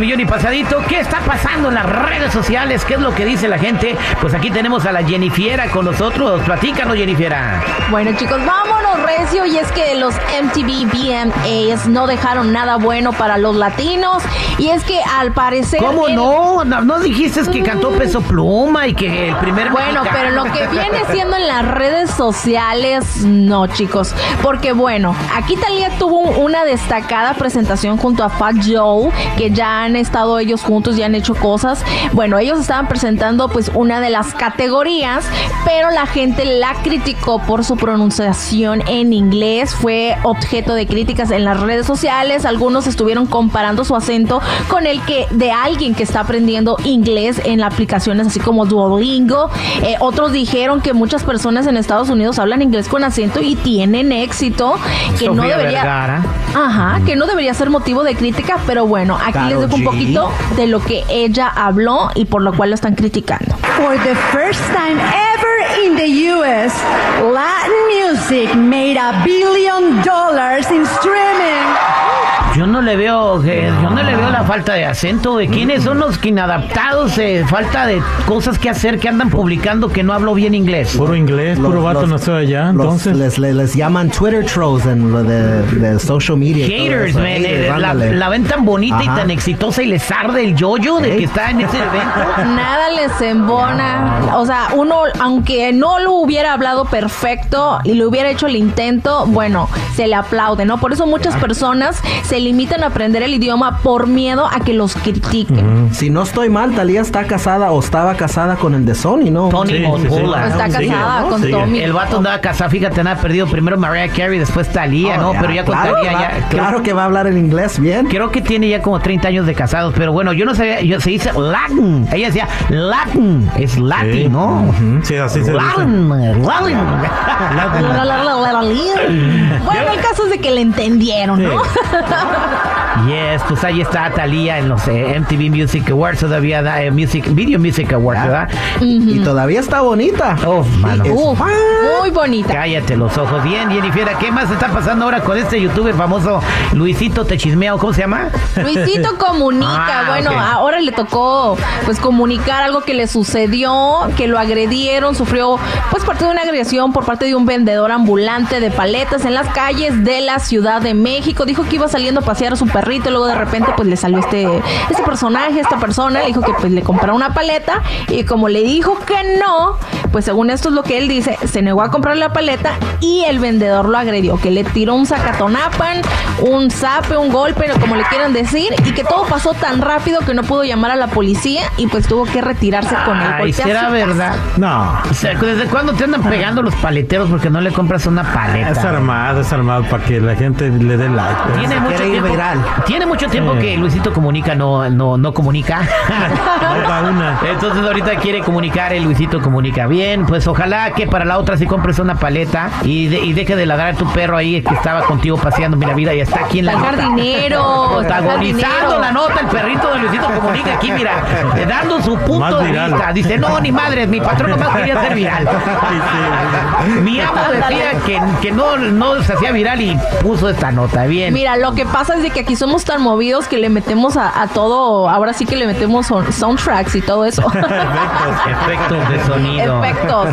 Millón y pasadito. ¿Qué está pasando en las redes sociales? ¿Qué es lo que dice la gente? Pues aquí tenemos a la Jennifiera con nosotros. Platícanos, Jennifiera. Bueno chicos, vámonos recio y es que los MTV VMAs no dejaron nada bueno para los latinos y es que al parecer... ¿Cómo el- no? no? no dijiste que cantó Peso Pluma y que el primer Bueno, mexicano- pero lo que viene siendo en las redes sociales, no, chicos. Porque bueno, aquí Talía tuvo una destacada presentación junto a Fat Joe, que ya han estado ellos juntos y han hecho cosas. Bueno, ellos estaban presentando pues una de las categorías, pero la gente la criticó por su pronunciación en inglés. Fue objeto de críticas en las redes sociales. Algunos estuvieron comparando su acento con el que de alguien que está aprendiendo inglés en aplicaciones así como Duolingo. Eh, otros dijeron que muchas personas en Estados Unidos hablan inglés con acento y tienen éxito, que no debería, Vergara. ajá, que no debería ser motivo de crítica, pero bueno, aquí les dejo un poquito de lo que ella habló y por lo cual lo están criticando. For the first time ever in the US, Latin music made a billion dollars in streaming. Yo no le veo, que- yo no le veo la falta de acento. ¿De quiénes son los que inadaptados? eh, falta de cosas que hacer que andan publicando que no hablo bien inglés. Puro inglés, puro Los- vato los- nació allá, los- entonces. les, les, les llaman Twitter trolls en lo de, de social media. Haters, man. Haters, eh, la, ven tan bonita y tan exitosa y les arde el yoyo de que está en ese evento. Nada les embona. O sea, uno, aunque no lo hubiera hablado perfecto y le hubiera hecho el intento, bueno, se le aplaude, ¿no? Por eso muchas personas se limitan aprender el idioma por miedo a que los critiquen. Si no estoy mal, Talía está casada o estaba casada con el de Sony, ¿no? Tony Sí, sí. Está casada ¿no? con. Tommy. El vato andaba casado, fíjate, nada perdido. Primero Mariah Carey, después Talía, Oh, ¿no? ya, Pero ya con claro, Thalía va- ya. creo- Claro que va a hablar en inglés bien. Creo que tiene ya como 30 años de casados, pero bueno, yo no sabía, yo, se dice Latin. Ella decía Latin, es Latin, Sí. ¿no? Sí, así se dice. Latin, Latin. Bueno, el caso es de que le entendieron, ¿no? Yes, pues ahí está Talía en los eh, MTV Music Awards, todavía da, eh, Music, Video Music Awards, ¿verdad? Y todavía está bonita. Oh, mano. Es- Uf, muy bonita. Cállate los ojos. Bien, Jennifer, ¿qué más está pasando ahora con este youtuber famoso Luisito Te Chismea o cómo se llama? Luisito comunica, Ah, bueno, ahora le tocó pues comunicar algo que le sucedió, que lo agredieron, sufrió pues parte de una agresión por parte de un vendedor ambulante de paletas en las calles de la Ciudad de México. Dijo que iba saliendo a pasear su perrito y luego de repente pues le salió este este personaje, esta persona, le dijo que pues le comprara una paleta y como le dijo que no, pues según esto es lo que él dice, se negó a comprar la paleta y el vendedor lo agredió, que le tiró un sacatonapan, un zape, un golpe, como le quieran decir, y que todo pasó tan rápido que no pudo llamar a la policía y pues tuvo que retirarse con el Ay, golpe. será verdad. No. ¿Desde cuándo te andan pegando los paleteros porque no le compras una paleta? Es armado, es armado. ¿Para que la gente le dé like. pues. Tiene mucho, tiempo, viral. tiene mucho tiempo Sí. que Luisito Comunica no, no, no comunica. Entonces ahorita quiere comunicar el Luisito Comunica. Bien, pues ojalá que para la otra si compres una paleta y, de- y deje de ladrar tu perro ahí que estaba contigo paseando. Mira, vida, ya está aquí en la Está nota. jardinero. está Protagonizando la nota el perrito de Luisito Comunica aquí, mira, eh, dando su punto Más de viral. vista. Dice, no, ni madres, mi patrón nomás quería ser viral. Mi amo decía que, que no, no se hacía viral y puso esta nota. Bien. Mira, lo que pasa es de que aquí somos tan movidos que le metemos a, a todo, ahora sí que le metemos soundtracks y todo eso. Efectos de sonido. Efectos.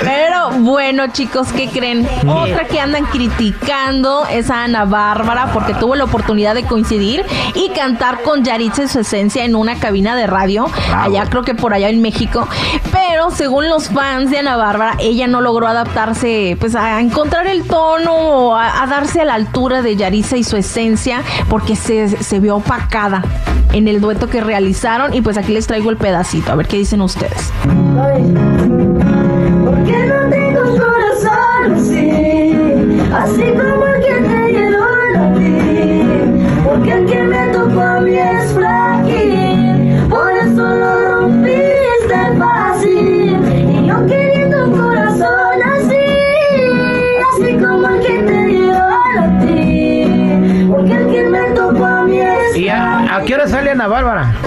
Pero bueno, chicos, ¿qué creen? Otra que andan criticando es a Ana Bárbara porque tuvo la oportunidad de coincidir y cantar con Yaritza y su esencia en una cabina de radio, allá creo que por allá en México. Pero según los fans de Ana Bárbara, ella no logró adaptarse, pues a encontrar el tono o a, a darse a la altura de Yaritza y su esencia porque se, se vio opacada en el dueto que realizaron y pues aquí les traigo el pedacito, a ver qué dicen ustedes. Porque no tengo corazón así,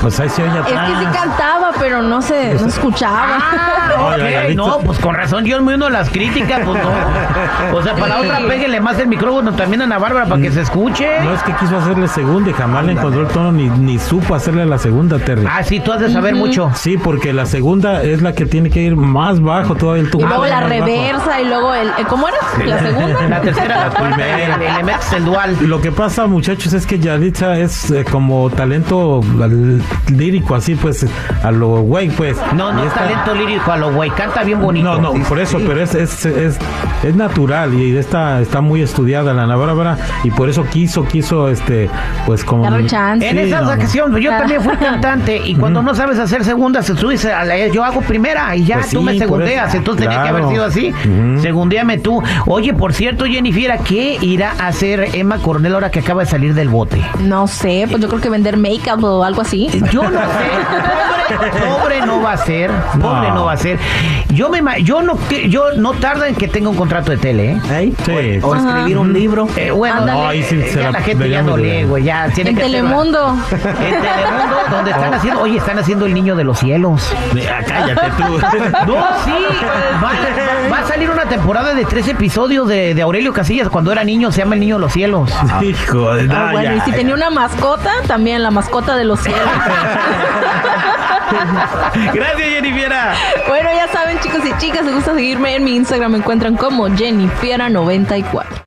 Pues ahí se oye Es que sí atrás. Cantaba, pero no se no escuchaba. Ah, no, pues con razón, yo me uno a las críticas, pues no. O sea, para la otra Sí. péguenle más el micrófono también a Ana Bárbara para que se escuche. No es que quiso hacerle segunda y jamás le encontró el tono ni, ni supo hacerle la segunda, Terry. Ah, sí, tú has de saber mucho. Sí, porque la segunda es la que tiene que ir más bajo todavía el tubo. Y luego la bajo. reversa y luego el, el- ¿cómo era? La segunda. La tercera, la primera. le, le metes el dual. Lo que pasa, muchachos, es que Yalitza es eh, como talento al- lírico, así pues, a lo güey, pues. No, no es esta- talento lírico a lo güey, canta bien bonito. No, no, por eso, pero es, es, es, es natural y esta está muy estudiada la Ana Bárbara y por eso quiso, quiso, este, pues como... Chance. En Sí, esa no, no. ocasión, yo también fui cantante y cuando no sabes hacer segunda, se sube, se- a la- yo hago primera y ya Pues tú sí, me segundeas, entonces tenía que haber sido así. Ujú. Segundéame tú. Oye, por cierto, Jennifer, ¿qué irá a hacer Emma Coronel ahora que acaba de salir del bote? No sé, pues yo creo que vender make-up o algo así. Yo no sé. Pobre, no va a ser. Pobre no, No. va a ser. Yo me yo no yo no tarda en que tenga un contrato de tele, ¿eh? ¿Eh? Sí. O escribir un libro. Eh, bueno, Ándale. no, Ay, sí, eh, se ya la la gente ya no lee, güey, ya tiene En que. Telemundo. En Telemundo, donde están haciendo, oye, están haciendo el niño de los cielos. Ah, cállate tú. No, sí, va, va a salir una temporada de tres episodios de, de Aurelio Casillas cuando era niño, se llama el niño de los cielos. Hijo de... Ah, no, bueno, ya, y si ya. tenía una mascota, también la mascota de los cielos. Gracias, Jennifiera. bueno, ya saben, chicos y chicas, si gusta seguirme en mi Instagram, me encuentran como Jennifiera94.